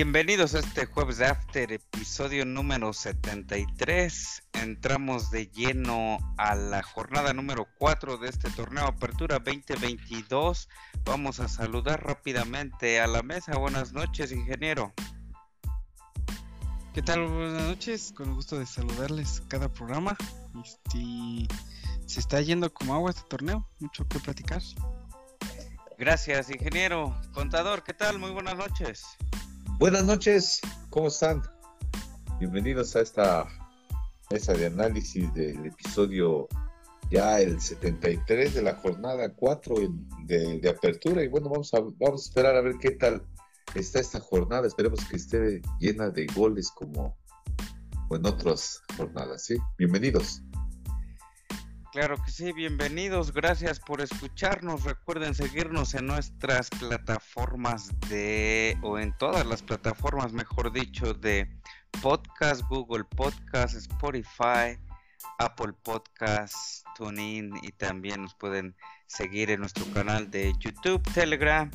Bienvenidos a este jueves de After, episodio número 73. Entramos de lleno a la jornada número 4 de este torneo Apertura 2022. Vamos a saludar rápidamente a la mesa. Buenas noches, ingeniero. ¿Qué tal? Buenas noches. Con el gusto de saludarles cada programa. Este, se está yendo como agua este torneo. Mucho que platicar. Gracias, ingeniero. Contador, ¿qué tal? Muy buenas noches. Buenas noches, ¿cómo están? Bienvenidos a esta mesa de análisis del episodio ya el 73 de la jornada 4 de, apertura y bueno, vamos a, vamos a esperar a ver qué tal está esta jornada, esperemos que esté llena de goles como en otras jornadas, ¿sí? Bienvenidos. Claro que sí, bienvenidos, gracias por escucharnos. Recuerden seguirnos en nuestras plataformas de, o en todas las plataformas, mejor dicho, de podcast, Google Podcast, Spotify, Apple Podcast, TuneIn y también nos pueden seguir en nuestro canal de YouTube, Telegram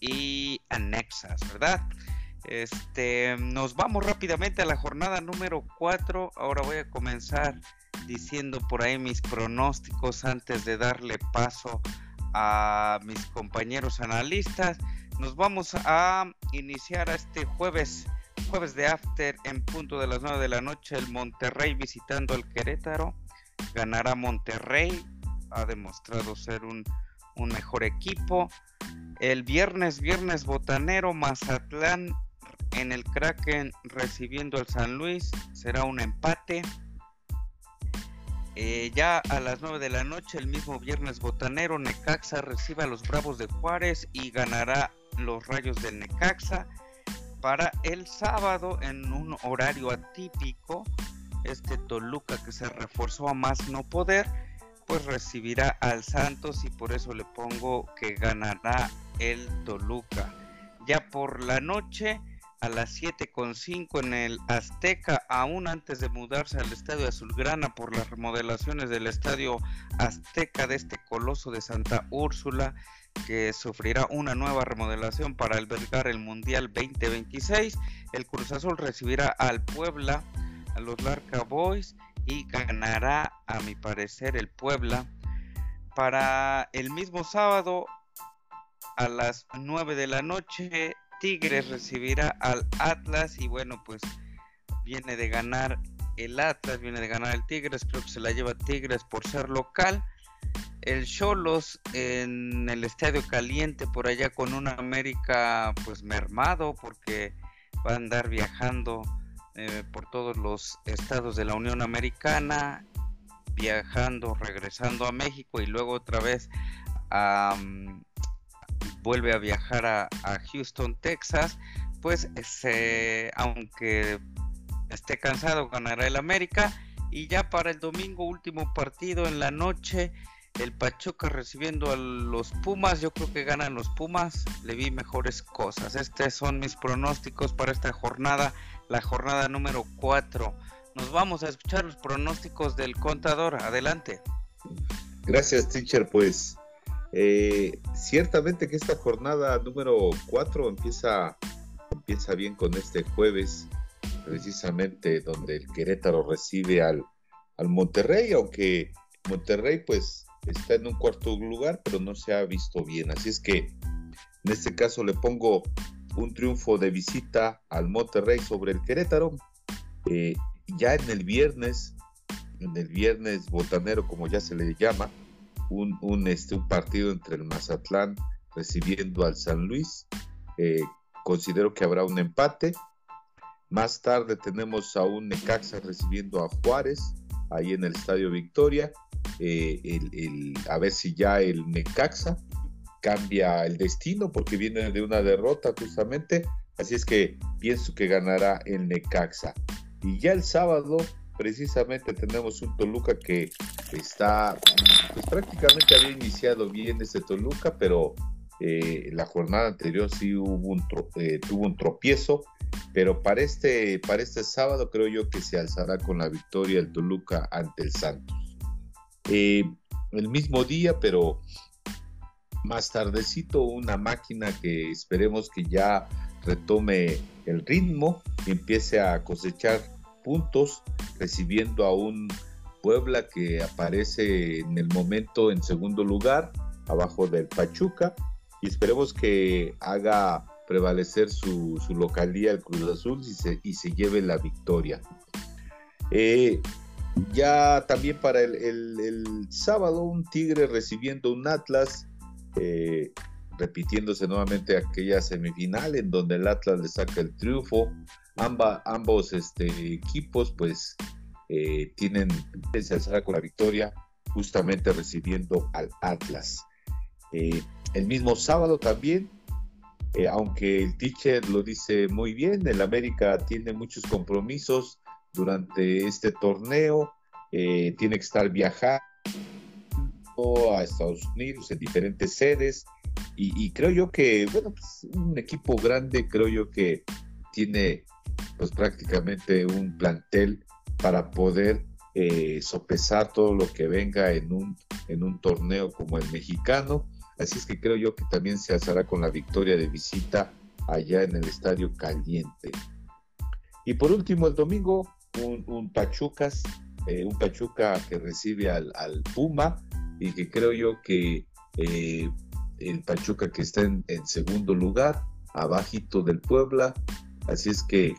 y Anexas, ¿verdad? Este, nos vamos rápidamente a la jornada número 4. Ahora voy a comenzar diciendo por ahí mis pronósticos antes de darle paso a mis compañeros analistas. Nos vamos a iniciar a este jueves, jueves de after en punto de las 9 de la noche, el Monterrey visitando al Querétaro. Ganará Monterrey, ha demostrado ser un, un mejor equipo. El viernes, viernes botanero, Mazatlán en el Kraken recibiendo al San Luis, será un empate. Eh, ya a las 9 de la noche, el mismo viernes botanero, Necaxa recibe a los Bravos de Juárez y ganará los Rayos del Necaxa. Para el sábado, en un horario atípico, este Toluca que se reforzó a más no poder, pues recibirá al Santos y por eso le pongo que ganará el Toluca. Ya por la noche, a las 7.5 en el Azteca, aún antes de mudarse al Estadio Azulgrana por las remodelaciones del Estadio Azteca de este coloso de Santa Úrsula, que sufrirá una nueva remodelación para albergar el Mundial 2026. El Cruz Azul recibirá al Puebla, a los Larca Boys y ganará, a mi parecer, el Puebla. Para el mismo sábado, a las 9 de la noche, Tigres recibirá al Atlas y bueno, pues viene de ganar el Atlas, viene de ganar el Tigres, creo que se la lleva Tigres por ser local. El Cholos en el Estadio Caliente por allá con un América pues mermado porque va a andar viajando eh, por todos los estados de la Unión Americana, viajando, regresando a México y luego otra vez a, vuelve a viajar a, Houston, Texas, pues aunque esté cansado, ganará el América. Y ya para el domingo, último partido en la noche, el Pachuca recibiendo a los Pumas. Yo creo que ganan los Pumas. Le vi mejores cosas. Estos son mis pronósticos para esta jornada, la jornada número 4. Nos vamos a escuchar los pronósticos del contador. Adelante. Gracias, teacher. Pues eh, ciertamente que esta jornada número 4 empieza, empieza bien con este jueves, precisamente donde el Querétaro recibe al, al Monterrey, aunque Monterrey pues está en un cuarto lugar, pero no se ha visto bien. Así es que en este caso le pongo un triunfo de visita al Monterrey sobre el Querétaro. Eh, ya en el viernes, en el viernes botanero como ya se le llama, un, este, un partido entre el Mazatlán recibiendo al San Luis. Eh, considero que habrá un empate. Más tarde tenemos a un Necaxa recibiendo a Juárez, ahí en el Estadio Victoria. Eh, a ver si ya el Necaxa cambia el destino porque viene de una derrota justamente. Así es que pienso que ganará el Necaxa. Y ya el sábado precisamente tenemos un Toluca que está, pues prácticamente había iniciado bien este Toluca, pero eh, la jornada anterior sí hubo un eh, tuvo un tropiezo, pero para este, para este sábado creo yo que se alzará con la victoria el Toluca ante el Santos. Eh, el mismo día, pero más tardecito, una máquina que esperemos que ya retome el ritmo y empiece a cosechar puntos recibiendo a un Puebla que aparece en el momento en segundo lugar abajo del Pachuca y esperemos que haga prevalecer su, localía el Cruz Azul y se, y se lleve la victoria. Eh, ya también para el, sábado un Tigre recibiendo un Atlas, eh, repitiéndose nuevamente aquella semifinal en donde el Atlas le saca el triunfo. Ambos este, equipos pues eh, tienen se con la victoria justamente recibiendo al Atlas. Eh, el mismo sábado también, aunque el teacher lo dice muy bien, el América tiene muchos compromisos, durante este torneo. Eh, tiene que estar viajando a Estados Unidos en diferentes sedes y, creo yo que, bueno, pues un equipo grande, creo yo que tiene pues prácticamente un plantel para poder eh, sopesar todo lo que venga en un, en un torneo como el mexicano. Así es que creo yo que también se alzará con la victoria de visita allá en el Estadio Caliente. Y por último, el domingo un, Pachucas, eh, un Pachuca que recibe al, Puma y que creo yo que eh, el Pachuca que está en, segundo lugar, abajito del Puebla, así es que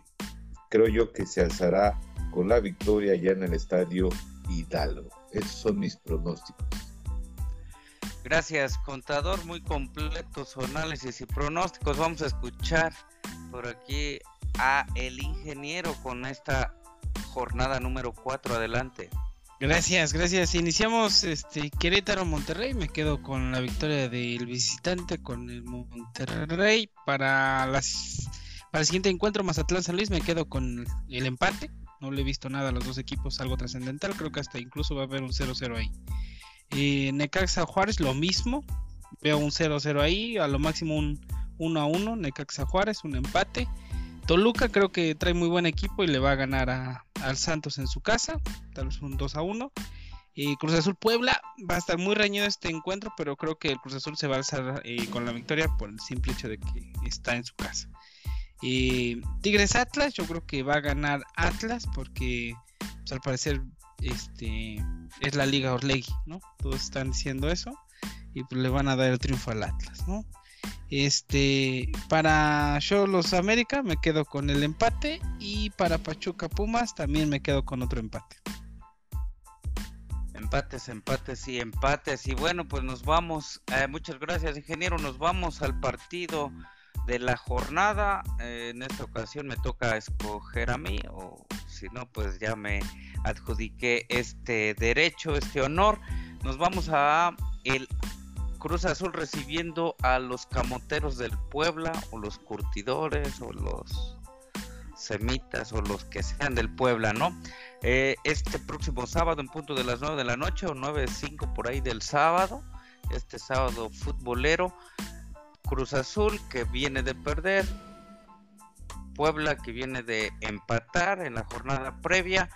creo yo que se alzará con la victoria ya en el estadio Hidalgo. Esos son mis pronósticos. Gracias, contador, muy completo su análisis y pronósticos. Vamos a escuchar por aquí a el ingeniero con esta jornada número 4. Adelante. Gracias, gracias. Iniciamos este Querétaro Monterrey. Me quedo con la victoria del visitante con el Monterrey para las para el siguiente encuentro Mazatlán San Luis me quedo con el empate. No le he visto nada a los dos equipos, algo trascendental. Creo que hasta incluso va a haber un 0-0 ahí. Eh, Necaxa Juárez lo mismo. Veo un 0-0 ahí, a lo máximo un 1-1 Necaxa Juárez, un empate. Toluca creo que trae muy buen equipo y le va a ganar a, al Santos en su casa, tal vez un 2 a 1. Y Cruz Azul Puebla va a estar muy reñido este encuentro, pero creo que el Cruz Azul se va a alzar eh, con la victoria por el simple hecho de que está en su casa. Y Tigres Atlas, yo creo que va a ganar Atlas porque pues, al parecer este es la Liga Orlegui, ¿no? Todos están diciendo eso y pues le van a dar el triunfo al Atlas, ¿no? Este, para los América me quedo con el empate y para Pachuca Pumas también me quedo con otro empate. Empates, empates y empates. Y bueno, pues nos vamos. Eh, muchas gracias, ingeniero. Nos vamos al partido de la jornada. Eh, en esta ocasión me toca escoger a mí, o si no, pues ya me adjudiqué este derecho, este honor. Nos vamos a el Cruz Azul recibiendo a los camoteros del Puebla o los curtidores o los semitas o los que sean del Puebla, ¿no? Eh, este próximo sábado en punto de las 9 de la noche o 9.05 por ahí del sábado, este sábado futbolero, Cruz Azul que viene de perder, Puebla que viene de empatar en la jornada previa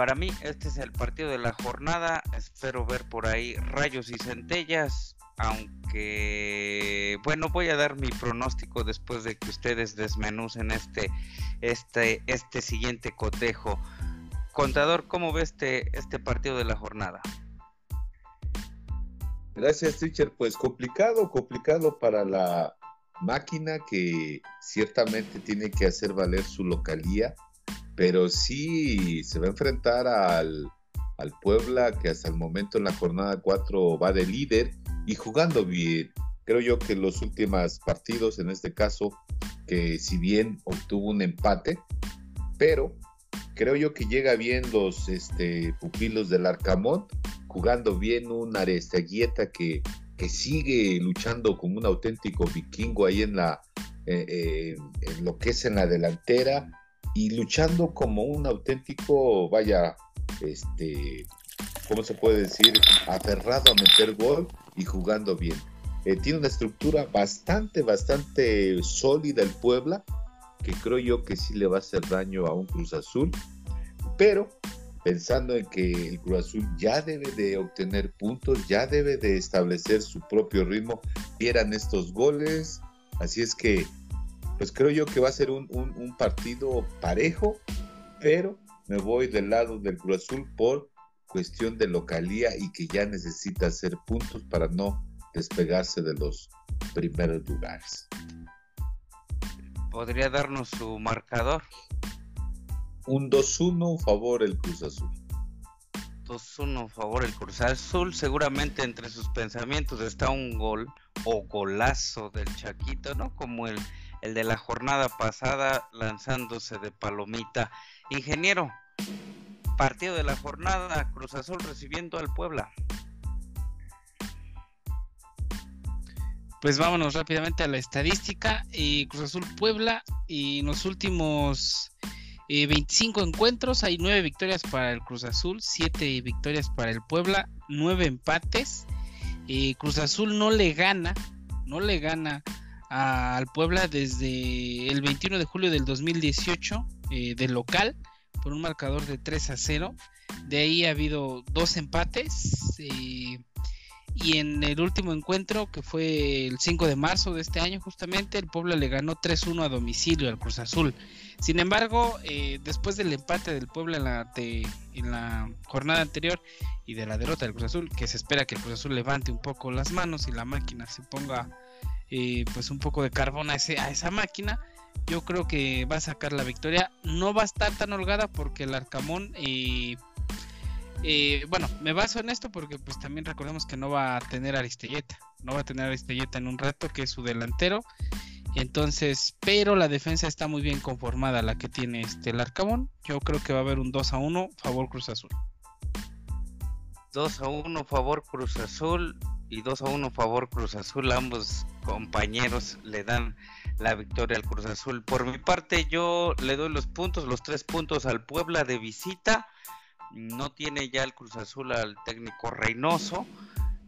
para mí este es el partido de la jornada. Espero ver por ahí rayos y centellas. Aunque, bueno, voy a dar mi pronóstico después de que ustedes desmenucen este, este, este siguiente cotejo. Contador, ¿cómo ve este, este partido de la jornada? Gracias, teacher. Pues complicado, complicado para la máquina que ciertamente tiene que hacer valer su localía pero sí se va a enfrentar al, Puebla que hasta el momento en la jornada 4 va de líder y jugando bien. Creo yo que los últimos partidos, en este caso, que si bien obtuvo un empate, pero creo yo que llega bien los este, pupilos del Arcamón, jugando bien un Aresteguieta que, que sigue luchando como un auténtico vikingo ahí en la eh, eh, en lo que es en la delantera y luchando como un auténtico, vaya, este, ¿cómo se puede decir? Aferrado a meter gol y jugando bien. Eh, tiene una estructura bastante, bastante sólida el Puebla, que creo yo que sí le va a hacer daño a un Cruz Azul, pero pensando en que el Cruz Azul ya debe de obtener puntos, ya debe de establecer su propio ritmo, vieran estos goles, así es que pues creo yo que va a ser un, un partido parejo, pero me voy del lado del Cruz Azul por cuestión de localía y que ya necesita hacer puntos para no despegarse de los primeros lugares. ¿Podría darnos su marcador? Un 2-1 favor el Cruz Azul. 2-1 favor el Cruz Azul. Seguramente entre sus pensamientos está un gol o golazo del Chaquito, ¿no? Como el, el de la jornada pasada lanzándose de palomita. Ingeniero, partido de la jornada, Cruz Azul recibiendo al Puebla. Pues vámonos rápidamente a la estadística. Eh, Cruz Azul Puebla y en los últimos 25 eh, encuentros hay 9 victorias para el Cruz Azul, 7 victorias para el Puebla, 9 empates. Eh, Cruz Azul no le gana, no le gana al Puebla desde el 21 de julio del 2018 de local por un marcador de 3 a 0. De ahí ha habido dos empates. Eh, y en el último encuentro, que fue el 5 de marzo de este año, justamente, el Puebla le ganó 3-1 a domicilio al Cruz Azul. Sin embargo, eh, después del empate del Puebla en la, en la jornada anterior y de la derrota del Cruz Azul, que se espera que el Cruz Azul levante un poco las manos y la máquina se ponga eh, pues un poco de carbón a, ese, a esa máquina, yo creo que va a sacar la victoria. No va a estar tan holgada porque el Arcamón, y eh, bueno, me baso en esto porque pues también recordemos que no va a tener Aristelleta, no va a tener Aristelleta en un rato, que es su delantero. Entonces, pero la defensa está muy bien conformada, la que tiene este el Arcamón. Yo creo que va a haber un 2 a 1 favor Cruz Azul. 2 a 1 favor Cruz Azul y 2 a 1 favor Cruz Azul. Ambos compañeros le dan la victoria al Cruz Azul. Por mi parte, yo le doy los puntos, los tres puntos al Puebla de visita. No tiene ya el Cruz Azul al técnico Reynoso.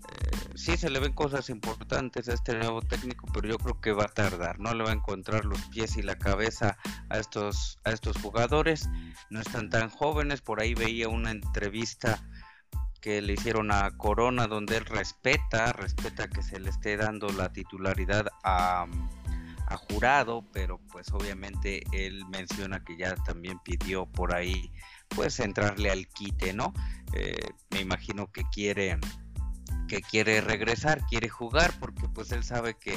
Eh, sí se le ven cosas importantes a este nuevo técnico, pero yo creo que va a tardar. No le va a encontrar los pies y la cabeza a estos, a estos jugadores. No están tan jóvenes. Por ahí veía una entrevista que le hicieron a Corona donde él respeta, respeta que se le esté dando la titularidad a jurado, pero pues obviamente él menciona que ya también pidió por ahí pues entrarle al quite, ¿no? Eh, me imagino que quiere que quiere regresar, quiere jugar porque pues él sabe que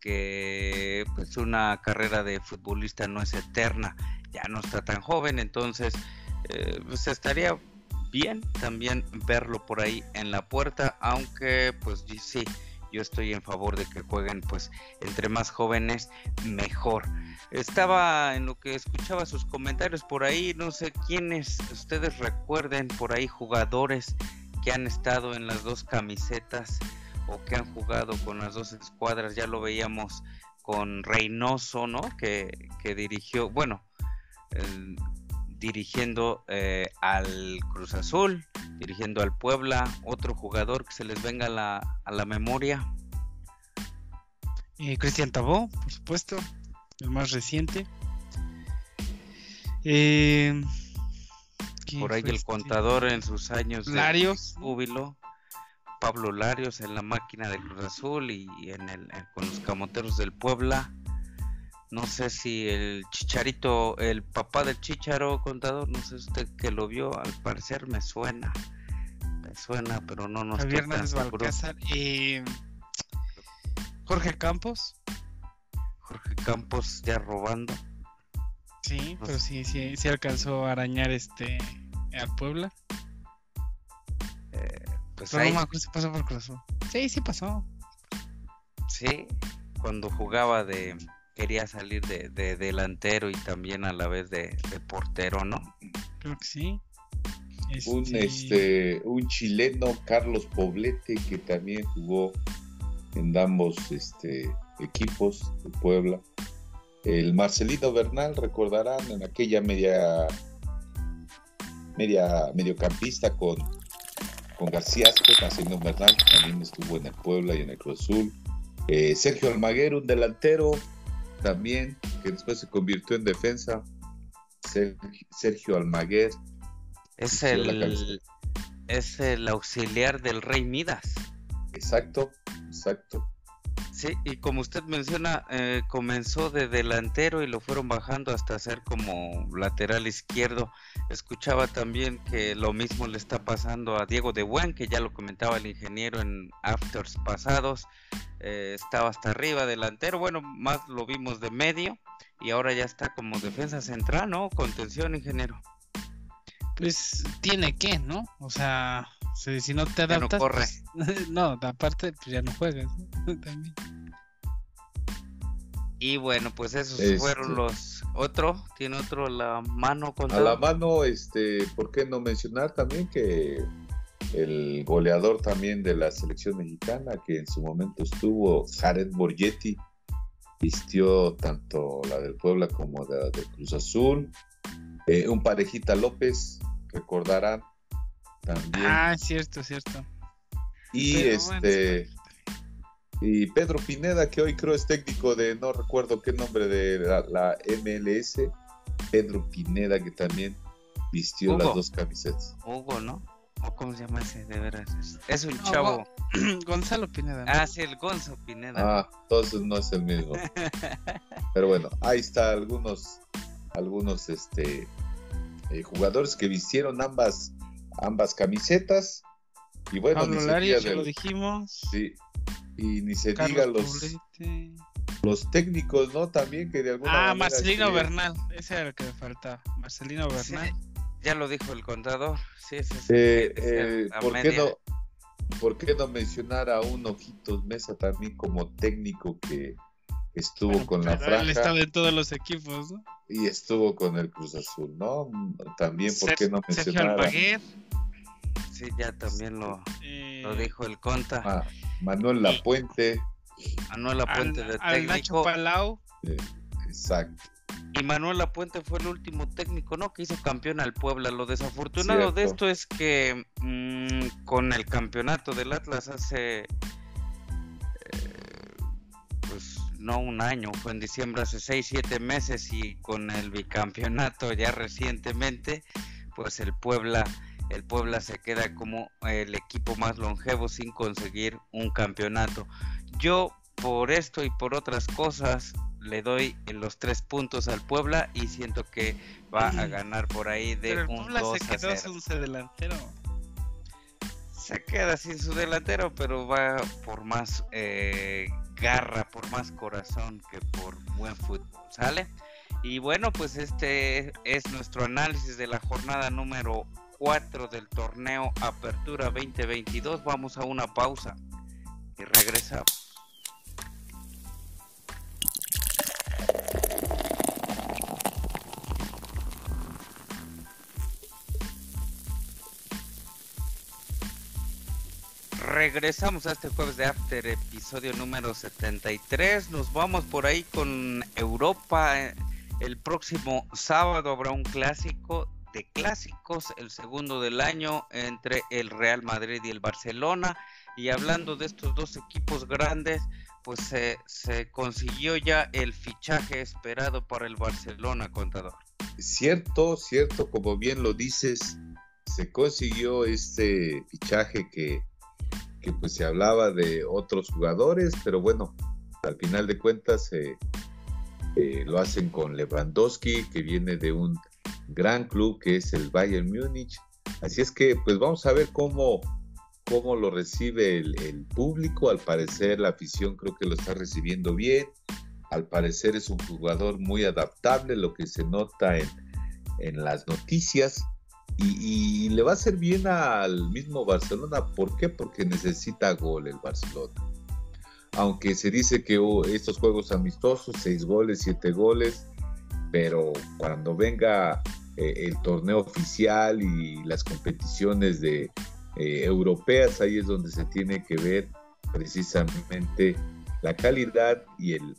que pues una carrera de futbolista no es eterna, ya no está tan joven, entonces eh, pues estaría bien también verlo por ahí en la puerta, aunque pues sí, yo estoy en favor de que jueguen pues entre más jóvenes mejor. Estaba en lo que escuchaba sus comentarios por ahí, no sé quiénes ustedes recuerden por ahí jugadores que han estado en las dos camisetas o que han jugado con las dos escuadras, ya lo veíamos con Reynoso, ¿no? Que, que dirigió, bueno, dirigiendo eh, al Cruz Azul, dirigiendo al Puebla, otro jugador que se les venga a la, a la memoria. Eh, Cristian Tabó, por supuesto, el más reciente. Eh, por ahí el este? contador en sus años Larios. de júbilo. Pablo Larios en la máquina de Cruz Azul y en el, con los camoteros del Puebla. No sé si el Chicharito, el papá del Chicharo contador, no sé usted que lo vio, al parecer me suena. Me suena, pero no nos Javier Balcázar y Jorge Campos. Jorge Campos ya robando. Sí, pero sí, sí, sí alcanzó a arañar este al Puebla. Eh, pues ahí... no pasó por Cruz Sí, sí pasó. Sí, cuando jugaba de quería salir de, delantero y también a la vez de, portero, ¿no? Creo que sí. Un, este, este, un chileno, Carlos Poblete, que también jugó en ambos este, equipos de Puebla. El Marcelino Bernal, recordarán, en aquella media, media mediocampista con, con García Marcelino Bernal también estuvo en el Puebla y en el Cruz Azul. Eh, Sergio Almaguer, un delantero, también, que después se convirtió en defensa, Sergio Almaguer. Es el, es el auxiliar del Rey Midas. Exacto, exacto. Sí, y como usted menciona, eh, comenzó de delantero y lo fueron bajando hasta ser como lateral izquierdo. Escuchaba también que lo mismo le está pasando a Diego de Buen, que ya lo comentaba el ingeniero en afters pasados. Eh, estaba hasta arriba delantero, bueno, más lo vimos de medio y ahora ya está como defensa central, ¿no? Contención, ingeniero. Pues tiene que, ¿no? O sea, si, no te adaptas. no corre. Pues, no, aparte, pues ya no juegas. También. Y bueno, pues esos fueron este los. Otro, tiene otro la mano. A la mano, este, ¿por qué no mencionar también que el goleador también de la selección mexicana, que en su momento estuvo, Jared Borgetti, vistió tanto la del Puebla como la de Cruz Azul. Eh, un parejita López, recordarán, también. Ah, cierto, cierto. Y este. Y Pedro Pineda, que hoy creo es técnico de, no recuerdo qué nombre de la, MLS. Pedro Pineda, que también vistió las dos camisetas. Hugo, ¿no? ¿O cómo se llama ese? De veras. Es, un chavo. Gonzalo Pineda. Ah, sí, el Gonzo Pineda. Ah, entonces no es el mismo. Pero bueno, ahí está algunos, algunos este, eh, jugadores que vistieron ambas ambas camisetas. Y bueno, Pablo ya lo dijimos. Sí. Y ni se diga los, los técnicos, ¿no? También que de alguna Ah, Marcelino Bernal, ese era el que me faltaba. Marcelino Bernal. ya lo dijo el contador. Sí, sí, sí. Eh, eh, ¿por, qué no, ¿Por qué no mencionar a un Ojitos Mesa también como técnico que estuvo con la franja? Él estaba en todos los equipos, ¿no? Y estuvo con el Cruz Azul, ¿no? También, ¿por qué no mencionar? Sí, ya también lo, eh, lo dijo el Conta. Ah, Manuel Lapuente. Manuel Lapuente de técnico. Nacho Palau. exacto. Y Manuel Lapuente fue el último técnico, ¿no? Que hizo campeón al Puebla. Lo desafortunado de esto es que mm, con el campeonato del Atlas hace, no un año, fue en diciembre hace 6, 7 meses y con el bicampeonato ya recientemente, pues el Puebla el Puebla se queda como el equipo más longevo sin conseguir un campeonato. Yo por esto y por otras cosas le doy los tres puntos al Puebla y siento que va a ganar por ahí de Pero el un Puebla se quedó sin su delantero. Se queda sin su delantero, pero va por más eh, garra, por más corazón que por buen fútbol, ¿sale? Y bueno, pues este es nuestro análisis de la jornada número 4 del torneo Apertura 2022. Vamos a una pausa y regresamos. Regresamos a este jueves de After, episodio número 73. Nos vamos por ahí con Europa. El próximo sábado habrá un clásico de clásicos, el segundo del año entre el Real Madrid y el Barcelona. Y hablando de estos dos equipos grandes, pues se, se consiguió ya el fichaje esperado para el Barcelona, contador. Cierto, cierto, como bien lo dices, se consiguió este fichaje que, que pues se hablaba de otros jugadores, pero bueno, al final de cuentas eh, eh, lo hacen con Lewandowski, que viene de un gran club que es el Bayern Múnich. Así es que pues vamos a ver cómo, cómo lo recibe el, público. Al parecer la afición creo que lo está recibiendo bien. Al parecer es un jugador muy adaptable, lo que se nota en, en las noticias. Y, le va a hacer bien al mismo Barcelona. ¿Por qué? Porque necesita gol el Barcelona. Aunque se dice que oh, estos juegos amistosos, seis goles, siete goles, pero cuando venga eh, el torneo oficial y las competiciones de, eh, europeas, ahí es donde se tiene que ver precisamente la calidad y el,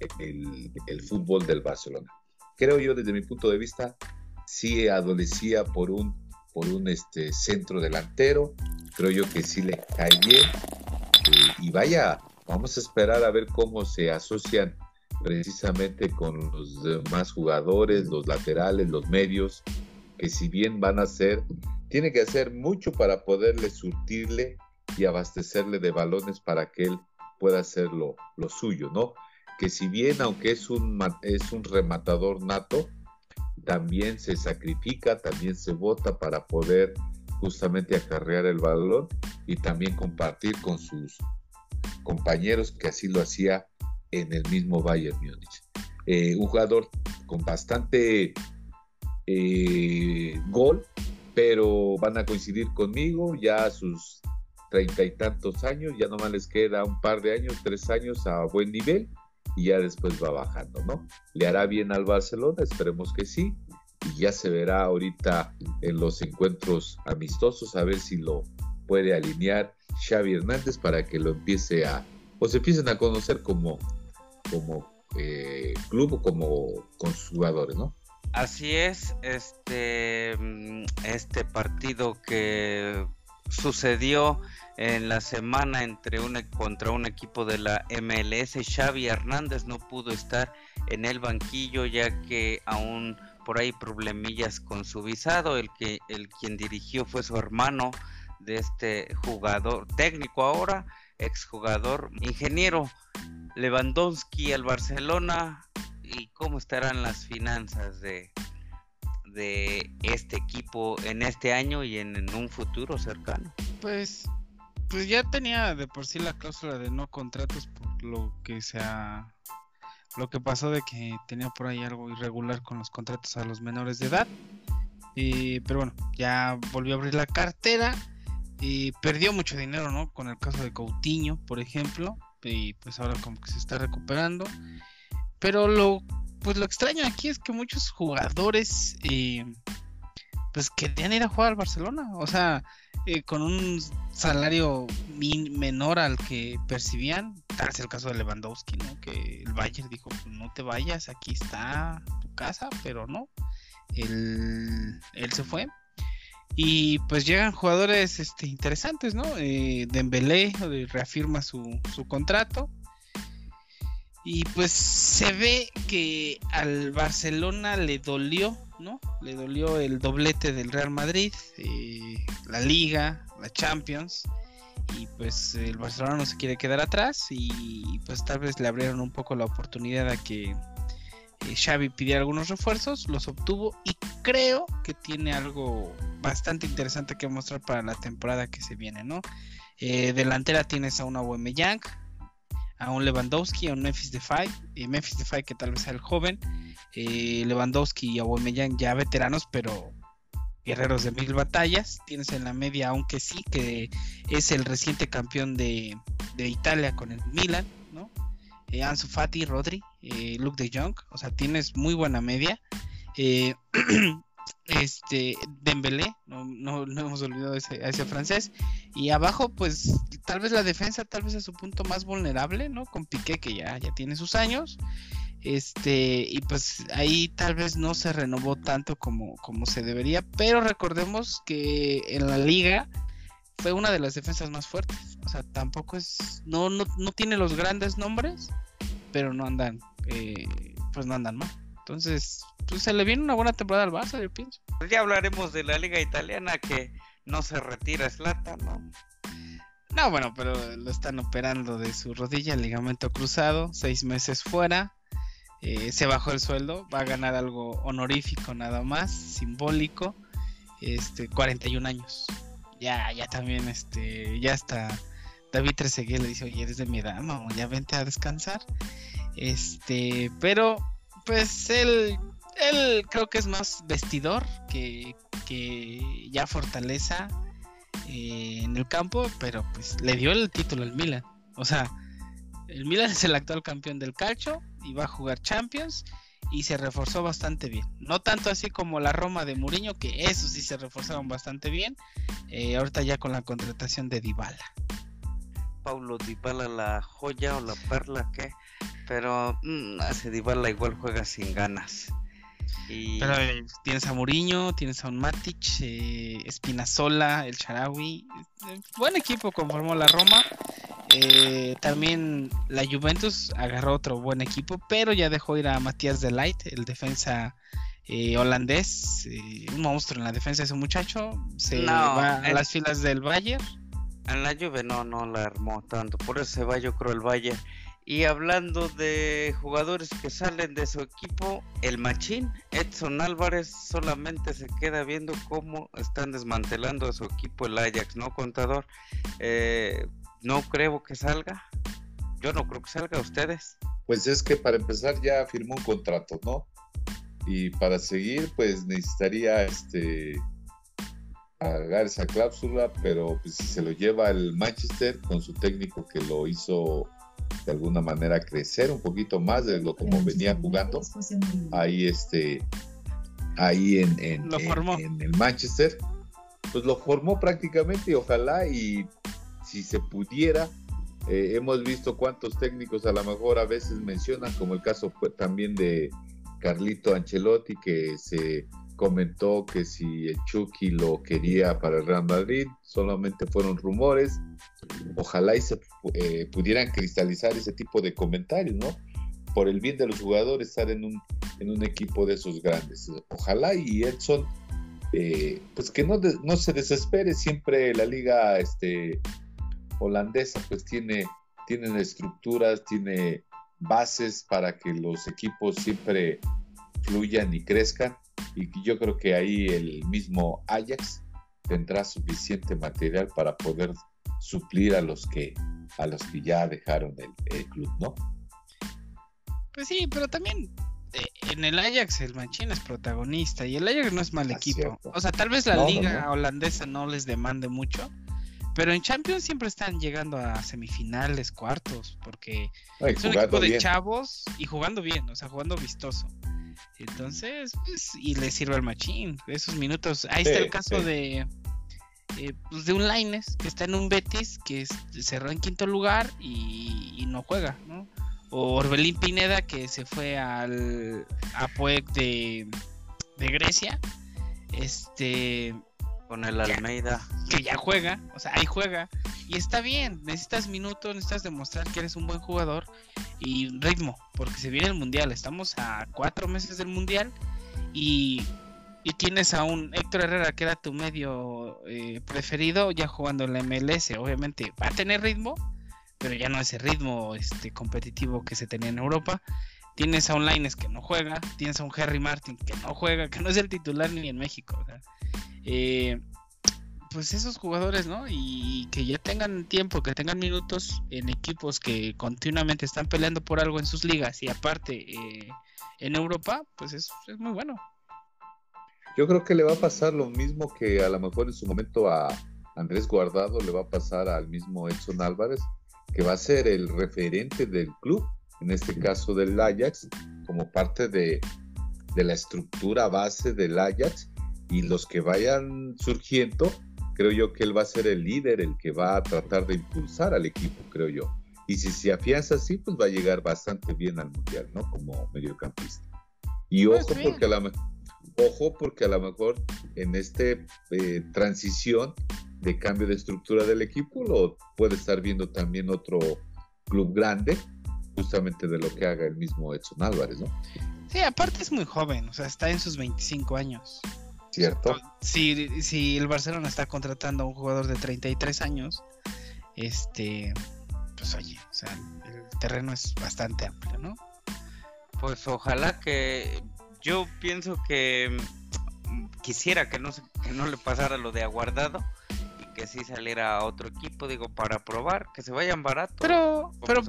el, fútbol del Barcelona. Creo yo desde mi punto de vista, sí adolecía por un, por un este, centro delantero, creo yo que sí le cae bien eh, y vaya, vamos a esperar a ver cómo se asocian precisamente con los demás jugadores, los laterales, los medios, que si bien van a ser, tiene que hacer mucho para poderle surtirle y abastecerle de balones para que él pueda hacer lo, suyo, ¿no? Que si bien, aunque es un, es un rematador nato, también se sacrifica, también se vota para poder justamente acarrear el balón y también compartir con sus compañeros que así lo hacía en el mismo Bayern Múnich. Eh, un jugador con bastante eh, gol, pero van a coincidir conmigo ya a sus treinta y tantos años, ya nomás les queda un par de años, tres años a buen nivel y ya después va bajando, ¿no? ¿Le hará bien al Barcelona? Esperemos que sí. Y ya se verá ahorita en los encuentros amistosos a ver si lo puede alinear Xavi Hernández para que lo empiece a, o se empiecen a conocer como, como eh, club o como con sus jugadores, ¿no? Así es, este, mm, este partido que sucedió en la semana entre una, contra un equipo de la MLS, Xavi Hernández no pudo estar en el banquillo ya que aún por ahí problemillas con su visado, el que el quien dirigió fue su hermano de este jugador técnico ahora, exjugador, ingeniero Lewandowski al Barcelona. Y cómo estarán las finanzas de, de este equipo en este año y en, un futuro cercano. Pues, pues ya tenía de por sí la cláusula de no contratos por lo que sea lo que pasó de que tenía por ahí algo irregular con los contratos a los menores de edad. pero bueno, ya volvió a abrir la cartera y perdió mucho dinero, ¿no? Con el caso de Coutinho, por ejemplo, y pues ahora como que se está recuperando. Pero lo, pues lo extraño aquí es que muchos jugadores, eh, pues querían ir a jugar al Barcelona, o sea, eh, con un salario menor al que percibían. Tal es el caso de Lewandowski, ¿no? Que el Bayern dijo, pues, no te vayas, aquí está tu casa, pero no. Él, él se fue. Y pues llegan jugadores este, interesantes, ¿no? Eh, Dembélé reafirma su, su contrato. Y pues se ve que al Barcelona le dolió, ¿no? Le dolió el doblete del Real Madrid, eh, la Liga, la Champions. Y pues el Barcelona no se quiere quedar atrás y pues tal vez le abrieron un poco la oportunidad a que eh, Xavi pidiera algunos refuerzos, los obtuvo y creo que tiene algo bastante interesante que mostrar para la temporada que se viene, ¿no? Eh, delantera tienes a una Aubameyang, a un Lewandowski, a un Memphis Depay, eh, Memphis Depay que tal vez sea el joven, eh, Lewandowski y Aubameyang ya veteranos, pero guerreros de mil batallas. Tienes en la media, aunque sí, que es el reciente campeón de, de Italia con el Milan, ¿no? Eh, Ansu Fati, Rodri, eh, Luke de Jong, o sea, tienes muy buena media. Este Dembélé, no, no, hemos olvidado ese, a ese francés. Y abajo, pues tal vez la defensa, tal vez es su punto más vulnerable, ¿no? Con Piqué, que ya, ya tiene sus años. Este, y pues ahí tal vez no se renovó tanto como, como se debería, pero recordemos que en la liga fue una de las defensas más fuertes. O sea, tampoco es, no, no, no tiene los grandes nombres, pero no andan, eh, pues no andan mal. Entonces, pues se le viene una buena temporada al Barça, yo pienso. Pues ya hablaremos de la liga italiana que no se retira Slata, ¿no? No, bueno, pero lo están operando de su rodilla, ligamento cruzado, seis meses fuera. Eh, se bajó el sueldo, va a ganar algo honorífico nada más, simbólico. Este, 41 años. Ya, ya también, este, ya está. David Trezeguet le dice, oye, eres de mi edad, ya vente a descansar. Este, pero pues él, él creo que es más vestidor que, que ya fortaleza eh, en el campo, pero pues le dio el título al Milan. O sea, el Milan es el actual campeón del calcio y va a jugar Champions y se reforzó bastante bien. No tanto así como la Roma de Mourinho, que eso sí se reforzaron bastante bien. Eh, ahorita ya con la contratación de Dybala. Paulo Dybala la joya o la perla que pero mmm, ese Dybala igual juega sin ganas. Pero eh, tienes a Mourinho, tienes a un Matic, eh, Espinazola, el Charawi. Eh, buen equipo conformó la Roma. también la Juventus agarró otro buen equipo, pero ya dejó ir a Matías de Light, el defensa holandés. un monstruo en la defensa ese muchacho. Se va a las filas del Bayern En la Juve no, no la armó tanto, por eso se va yo creo el Valle. Y hablando de jugadores que salen de su equipo, el Machín, Edson Álvarez solamente se queda viendo cómo están desmantelando a su equipo el Ajax, ¿no, contador? Eh, no creo que salga. Yo no creo que salga ustedes. Pues es que para empezar ya firmó un contrato, ¿no? Y para seguir, pues necesitaría este pagar esa cláusula, pero pues si se lo lleva el Manchester con su técnico que lo hizo de alguna manera crecer un poquito más de lo como venía jugando. Ahí este ahí en, en, el Manchester. Pues lo formó prácticamente y ojalá y si se pudiera eh, hemos visto cuántos técnicos a lo mejor a veces mencionan como el caso fue también de Carlito Ancelotti que se comentó que si Chucky lo quería para el Real Madrid, solamente fueron rumores. Ojalá y se eh, pudieran cristalizar ese tipo de comentarios, ¿no? Por el bien de los jugadores estar en un, en un equipo de esos grandes. Ojalá y Edson, eh, pues que no, no se desespere, siempre la liga este, holandesa pues tiene, tiene estructuras, tiene bases para que los equipos siempre fluyan y crezcan y yo creo que ahí el mismo Ajax tendrá suficiente material para poder suplir a los que a los que ya dejaron el, club, ¿no? Pues sí, pero también eh, en el Ajax el Machín es protagonista y el Ajax no es mal ah, equipo. O sea, tal vez la liga holandesa no les demande mucho, pero en Champions siempre están llegando a semifinales, cuartos, porque es un equipo de chavos y jugando bien, o sea, jugando vistoso. Entonces, pues, y le sirve al machín esos minutos. Ahí está el caso de eh, pues de un Lines que está en un Betis que cerró en quinto lugar y, no juega, ¿no? O Orbelín Pineda que se fue al a de, de Grecia. Este con el Almeida. Que ya juega, o sea, ahí juega. Y está bien, necesitas minutos, necesitas demostrar que eres un buen jugador y ritmo, porque se viene el Mundial. Estamos a cuatro meses del Mundial y, y tienes a un Héctor Herrera que era tu medio eh, preferido ya jugando en la MLS. Obviamente va a tener ritmo, pero ya no ese ritmo este, competitivo que se tenía en Europa. Tienes a un Lines que no juega, tienes a un Harry Martin que no juega, que no es el titular ni en México. O eh, pues esos jugadores, ¿no? Y que ya tengan tiempo, que tengan minutos en equipos que continuamente están peleando por algo en sus ligas y aparte eh, en Europa, pues es, muy bueno. Yo creo que le va a pasar lo mismo que a lo mejor en su momento a Andrés Guardado le va a pasar al mismo Edson Álvarez, que va a ser el referente del club, en este caso del Ajax, como parte de, de la estructura base del Ajax y los que vayan surgiendo, creo yo que él va a ser el líder, el que va a tratar de impulsar al equipo, creo yo. Y si se afianza así, pues va a llegar bastante bien al Mundial, ¿no? Como mediocampista. Y pues ojo, porque a la, ojo porque a lo mejor en este eh, transición de cambio de estructura del equipo lo puede estar viendo también otro club grande, justamente de lo que haga el mismo Edson Álvarez, ¿no? Sí, aparte es muy joven, o sea, está en sus 25 años. ¿Cierto? Si, si el Barcelona está contratando a un jugador de 33 años, este, pues oye, o sea, el terreno es bastante amplio, ¿no? Pues ojalá que yo pienso que mm, quisiera que no, que no le pasara lo de aguardado que sí saliera a otro equipo, digo, para probar, que se vayan baratos. Pero, pero,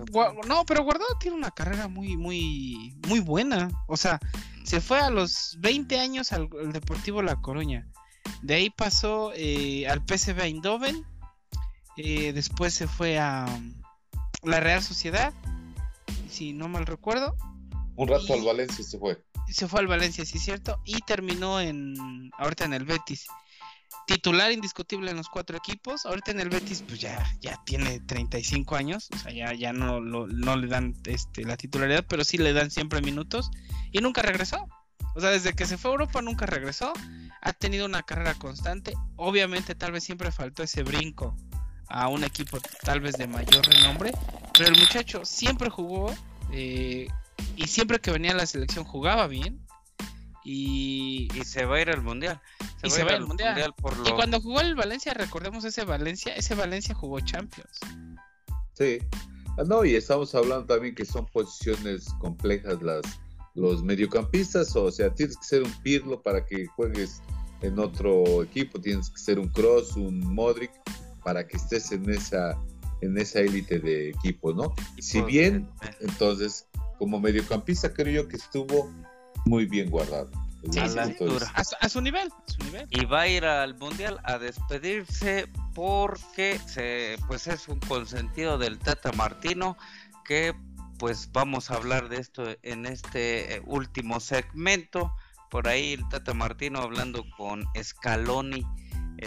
no, pero Guardado tiene una carrera muy, muy, muy buena. O sea, se fue a los 20 años al, Deportivo La Coruña. De ahí pasó eh, al PSV Eindhoven. Eh, después se fue a um, la Real Sociedad, si no mal recuerdo. Un rato al Valencia se fue. Se fue al Valencia, sí es cierto. Y terminó en ahorita en el Betis titular indiscutible en los cuatro equipos. Ahorita en el Betis, pues ya, ya tiene 35 años, o sea, ya, ya no, no le dan este, la titularidad, pero sí le dan siempre minutos y nunca regresó. O sea, desde que se fue a Europa nunca regresó. Ha tenido una carrera constante. Obviamente, tal vez siempre faltó ese brinco a un equipo tal vez de mayor renombre, pero el muchacho siempre jugó eh, y siempre que venía a la selección jugaba bien. Y, y se va a ir al mundial. y se va al mundial. Y cuando jugó el Valencia, recordemos ese Valencia, ese Valencia jugó Champions. Sí. Ah, no, y estamos hablando también que son posiciones complejas las los mediocampistas, o sea, tienes que ser un Pirlo para que juegues en otro equipo, tienes que ser un Cross, un Modric para que estés en esa en esa élite de equipo, ¿no? Si bien, entonces, como mediocampista creo yo que estuvo muy bien guardado. a, su nivel, Y va a ir al mundial a despedirse porque se, pues es un consentido del Tata Martino que pues vamos a hablar de esto en este eh, último segmento. Por ahí el Tata Martino hablando con Scaloni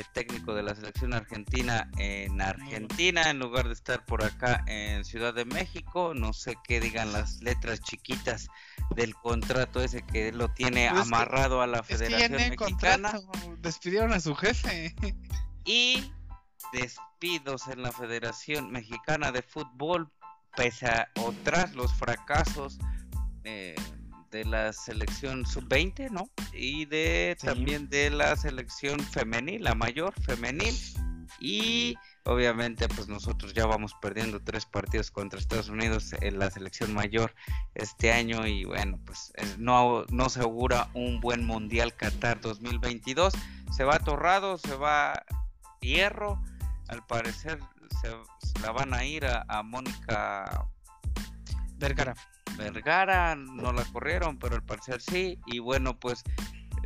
técnico de la selección argentina en Argentina en lugar de estar por acá en Ciudad de México. No sé qué digan las letras chiquitas del contrato ese que lo tiene amarrado a la Federación Mexicana. despidieron a su jefe. Y despidos en la Federación Mexicana de Fútbol pese a otras los fracasos eh, de la selección sub-20, ¿no? Y de también de la selección femenil, la mayor femenil. Y obviamente pues nosotros ya vamos perdiendo tres partidos contra Estados Unidos en la selección mayor este año y bueno pues no, no se augura un buen mundial Qatar 2022 se va Torrado se va Hierro al parecer se, la van a ir a, a Mónica Vergara Vergara no la corrieron, pero al parecer sí. Y bueno, pues.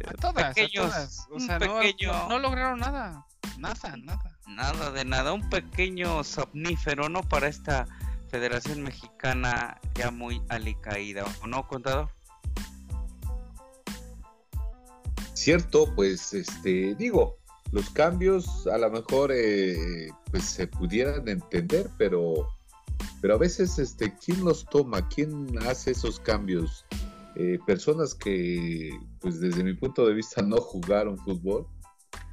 A todas, todas. O sea, no, lograron nada. Nada, nada. Nada de nada. Un pequeño somnífero, ¿no? Para esta Federación Mexicana ya muy alicaída, ¿o no, contador? Cierto, pues, este, digo, los cambios a lo mejor eh, pues se pudieran entender, pero pero a veces, este, ¿quién los toma? ¿Quién hace esos cambios? Eh, personas que, pues desde mi punto de vista, no jugaron fútbol.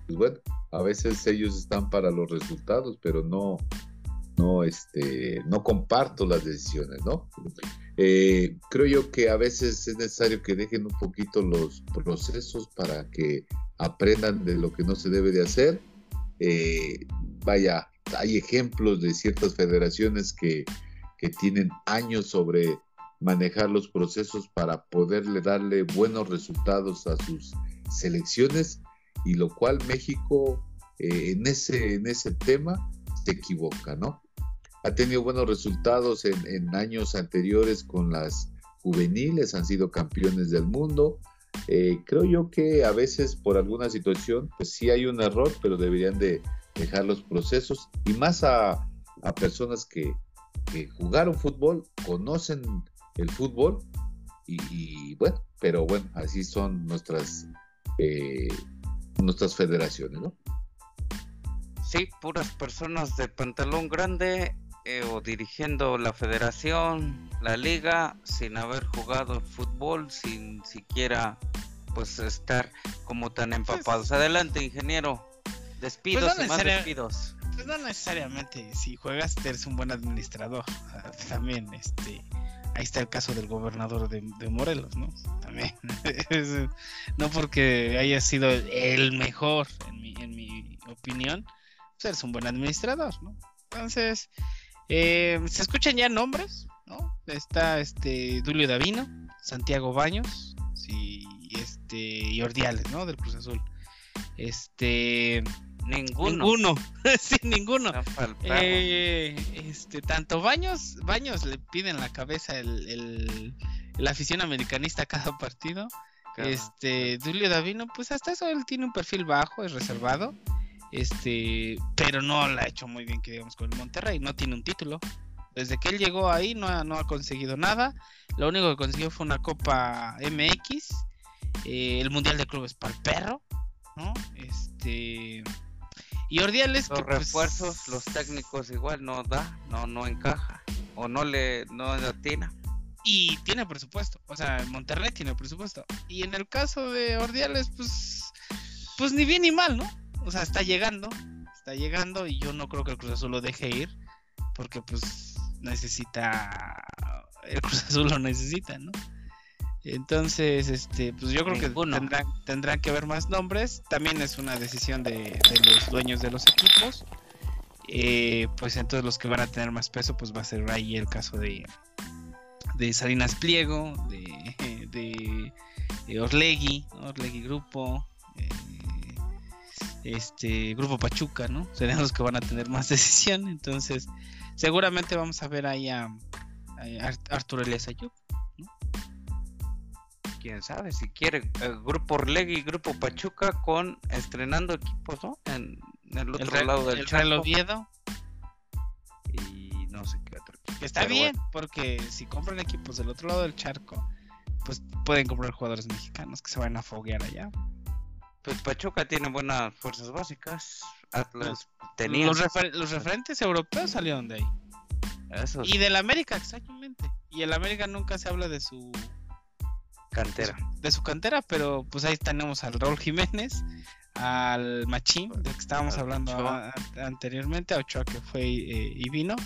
Pues bueno, a veces ellos están para los resultados, pero no, no, este, no comparto las decisiones, ¿no? Eh, creo yo que a veces es necesario que dejen un poquito los procesos para que aprendan de lo que no se debe de hacer. Eh, vaya, hay ejemplos de ciertas federaciones que, tienen años sobre manejar los procesos para poderle darle buenos resultados a sus selecciones y lo cual México eh, en, ese, en ese tema se equivoca, ¿no? Ha tenido buenos resultados en, años anteriores con las juveniles, han sido campeones del mundo. Eh, creo yo que a veces por alguna situación, pues sí hay un error, pero deberían de dejar los procesos y más a, personas que, jugaron fútbol, conocen el fútbol y, bueno, pero bueno, así son nuestras eh, nuestras federaciones, ¿no? Sí, puras personas de pantalón grande eh, o dirigiendo la federación, la liga, sin haber jugado fútbol, sin siquiera pues estar como tan empapados. Adelante, ingeniero. Despidos pues no más despidos. Pues no necesariamente, si juegas eres un buen administrador. También, este, ahí está el caso del gobernador de, Morelos, ¿no? También. no porque haya sido el mejor, en mi, en mi opinión, pues eres un buen administrador, ¿no? Entonces, eh, se escuchan ya nombres, ¿no? Está este Dulio Davino, Santiago Baños y este y Ordiales, ¿no? Del Cruz Azul. Este Ninguno. Ninguno. sí, ninguno. Eh, este, tanto Baños, Baños le piden la cabeza el, el, la afición americanista a cada partido. este, Julio Davino, pues hasta eso él tiene un perfil bajo, es reservado. Este, pero no la ha hecho muy bien que digamos con el Monterrey, no tiene un título. Desde que él llegó ahí no ha, no ha conseguido nada. Lo único que consiguió fue una Copa MX, eh, el Mundial de Clubes para el perro, ¿no? Este, y Ordiales los pues, refuerzos, los técnicos igual no da, no no encaja o no le no atina. Y tiene presupuesto, o sea, Monterrey tiene presupuesto. Y en el caso de Ordiales pues pues ni bien ni mal, ¿no? O sea, está llegando, está llegando y yo no creo que el Cruz Azul lo deje ir porque pues necesita el Cruz Azul lo necesita, ¿no? Entonces, este, pues yo creo que tendrán, tendrán que haber más nombres. También es una decisión de, los dueños de los equipos. Eh, pues entonces los que van a tener más peso, pues va a ser ahí el caso de, de Salinas Pliego, de, de, Orlegui, Orlegui Grupo, eh, este Grupo Pachuca, ¿no? Serán los que van a tener más decisión. Entonces, seguramente vamos a ver ahí a, Arturo Elias Ayub quién sabe, si quiere, el Grupo Orlegui y Grupo Pachuca con estrenando equipos, ¿no? En, el otro lado del el Oviedo. Y no sé qué otro. Está bien, porque si compran equipos del otro lado del charco, pues pueden comprar jugadores mexicanos que se van a foguear allá. Pues Pachuca tiene buenas fuerzas básicas. Atlas tenía. Los, referentes europeos salieron de ahí. Y del América, exactamente. Y el América nunca se habla de su cantera. De su, cantera, pero pues ahí tenemos al Raúl Jiménez, al Machín, de que estábamos hablando anteriormente, a Ochoa que fue eh, y vino.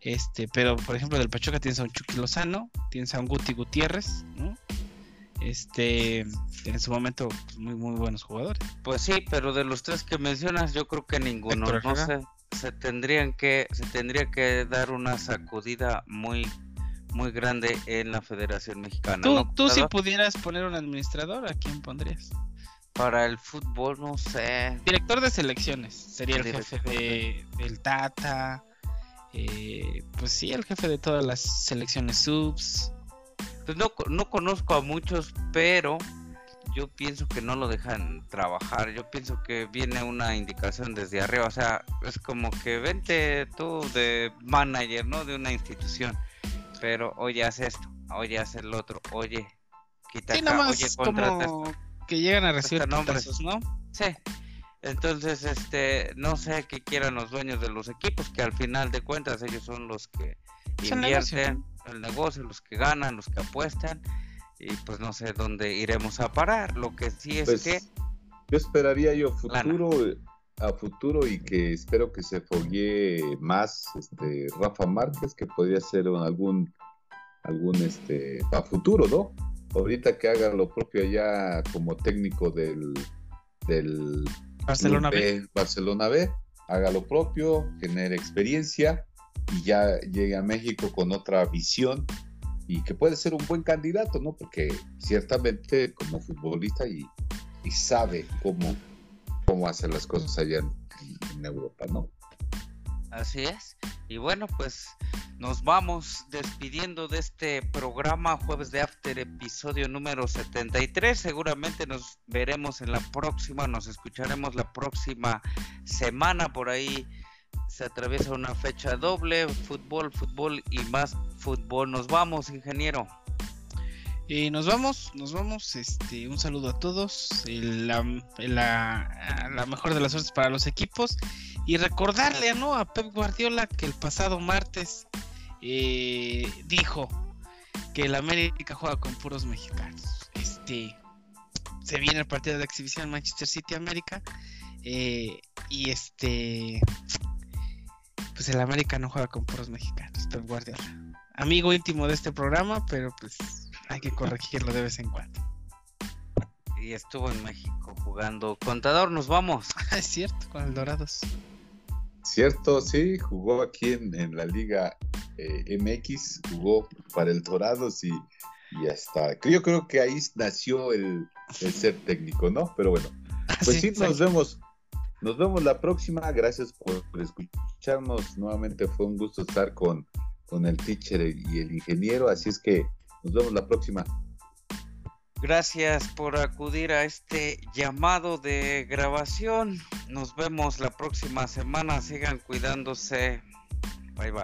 Este, pero por ejemplo del Pachuca tienes a un Chucky Lozano, tienes a un Guti Gutiérrez, ¿no? Este, en su momento pues, muy muy buenos jugadores. Pues sí, pero de los tres que mencionas yo creo que ninguno, no sé, se tendrían que se tendría que dar una sacudida muy muy grande en la Federación Mexicana. Tú, tú si pudieras poner un administrador, ¿a quién pondrías? Para el fútbol, no sé. Director de selecciones. Sería el, jefe de, del Tata. Eh, pues sí, el jefe de todas las selecciones subs. Pues no, no conozco a muchos, pero yo pienso que no lo dejan trabajar. Yo pienso que viene una indicación desde arriba. O sea, es como que vente tú de manager, ¿no? De una institución pero oye, haz esto, oye, haz el otro, oye, quita acá, oye, como que llegan a recibir nombres, ¿no? Sí. Entonces, este, no sé qué quieran los dueños de los equipos, que al final de cuentas ellos son los que invierten el negocio, los que ganan, los que apuestan, y pues no sé dónde iremos a parar. Lo que sí es pues, que yo esperaría yo futuro a futuro y que espero que se foguee más este Rafa Márquez que podría ser algún algún este a futuro no ahorita que haga lo propio allá como técnico del del Barcelona B, Barcelona B haga lo propio genere experiencia y ya llegue a México con otra visión y que puede ser un buen candidato no porque ciertamente como futbolista y, y sabe cómo cómo hacen las cosas allá en, Europa, ¿no? Así es. Y bueno, pues nos vamos despidiendo de este programa Jueves de After, episodio número 73. Seguramente nos veremos en la próxima, nos escucharemos la próxima semana. Por ahí se atraviesa una fecha doble, fútbol, fútbol y más fútbol. Nos vamos, ingeniero. Y nos vamos, nos vamos. Este, un saludo a todos. La, la, mejor de las suertes para los equipos. Y recordarle ¿no? a Pep Guardiola que el pasado martes eh, dijo que el América juega con puros mexicanos. Este se viene el partido de exhibición Manchester City América. Eh, y este pues el América no juega con puros mexicanos, Pep Guardiola. Amigo íntimo de este programa, pero pues hay que corregirlo de vez en cuando. Y estuvo en México jugando. Contador, nos vamos. es cierto, con el Dorados. Cierto, sí, jugó aquí en, la Liga eh, MX, jugó para el Dorados y, y hasta. Yo creo que ahí nació el, ser técnico, ¿no? Pero bueno, pues sí, nos vemos. Nos vemos la próxima. Gracias por, escucharnos. Nuevamente fue un gusto estar con, con el teacher y el ingeniero. Así es que nos vemos la próxima. Gracias por acudir a este llamado de grabación. Nos vemos la próxima semana. Sigan cuidándose. Bye bye.